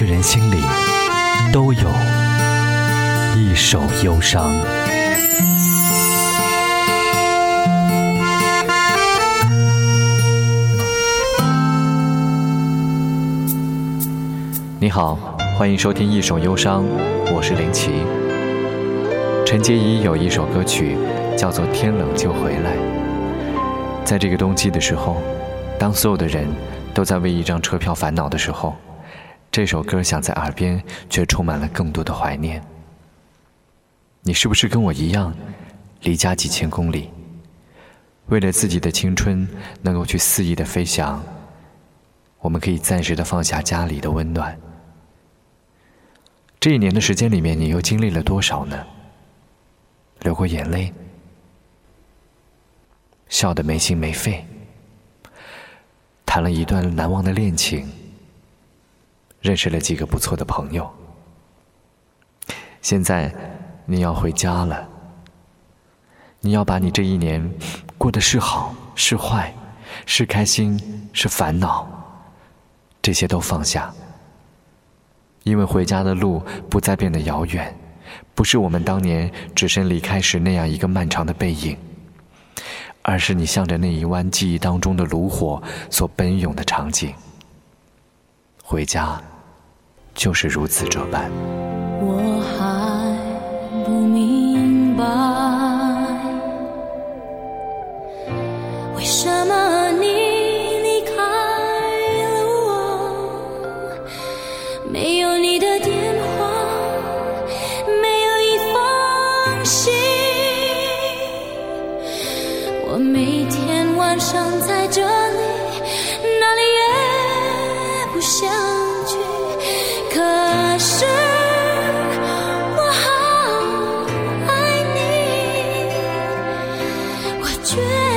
个人心里都有一首忧伤。你好，欢迎收听《一首忧伤》，我是林奇。陈洁仪有一首歌曲叫做《天冷就回来》。在这个冬季的时候，当所有的人都在为一张车票烦恼的时候，这首歌响在耳边，却充满了更多的怀念。你是不是跟我一样，离家几千公里，为了自己的青春能够去肆意的飞翔，我们可以暂时的放下家里的温暖？这一年的时间里面，你又经历了多少呢？流过眼泪，笑得没心没肺，谈了一段难忘的恋情，认识了几个不错的朋友。现在你要回家了，你要把你这一年过得是好是坏，是开心是烦恼，这些都放下。因为回家的路不再变得遥远，不是我们当年只身离开时那样一个漫长的背影，而是你向着那一湾记忆当中的炉火所奔涌的场景。回家，就是如此这般。我还不明白，为什么你离开了我，没有我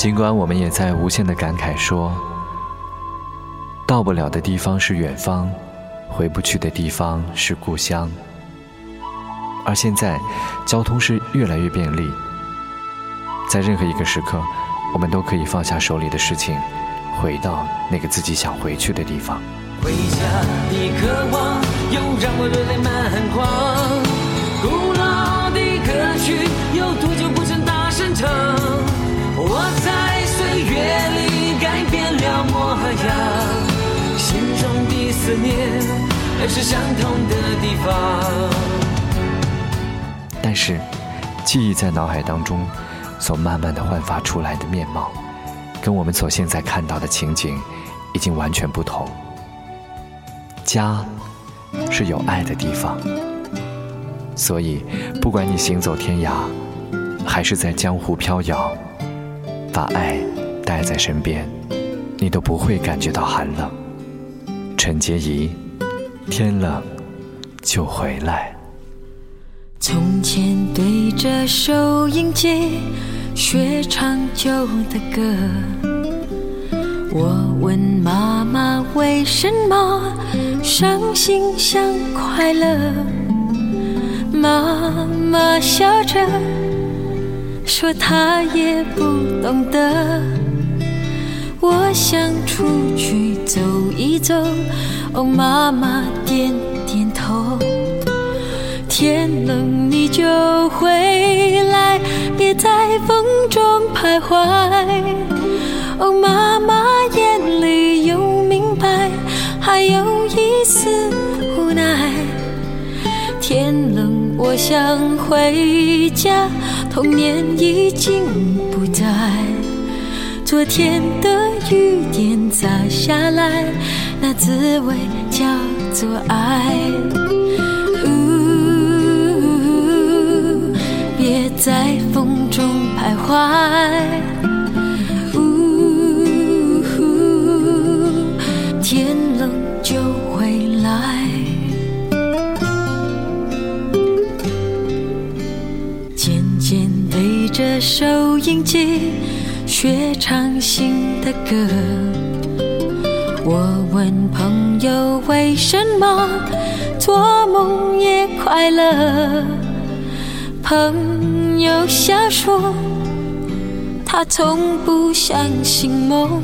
尽管我们也在无限的感慨说，到不了的地方是远方，回不去的地方是故乡。而现在，交通是越来越便利，在任何一个时刻，我们都可以放下手里的事情，回到那个自己想回去的地方。回家的渴望，又让我热泪满眶。古老的歌曲，有多久不曾大声唱？样，心中的思念还是相同的地方。但是，记忆在脑海当中所慢慢的焕发出来的面貌，跟我们所现在看到的情景已经完全不同。家是有爱的地方，所以不管你行走天涯，还是在江湖飘摇，把爱带在身边，你都不会感觉到寒冷。陈洁仪，天冷就回来。从前对着收音机学唱旧的歌。我问妈妈为什么伤心像快乐，妈妈笑着说她也不懂得。我想出去走一走，哦，妈妈点点头。天冷你就回来，别在风中徘徊。哦，妈妈眼里有明白，还有一丝无奈。天冷，我想回家，童年已经不在。昨天的雨点洒下来，那滋味叫做爱。呜，别在风中徘徊。呜，天冷就回来。渐渐对着收音机。学唱新的歌，我问朋友为什么做梦也快乐，朋友笑说他从不相信梦。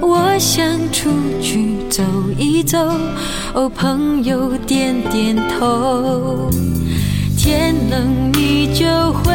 我想出去走一走，哦，朋友点点头。天冷你就回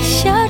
那滋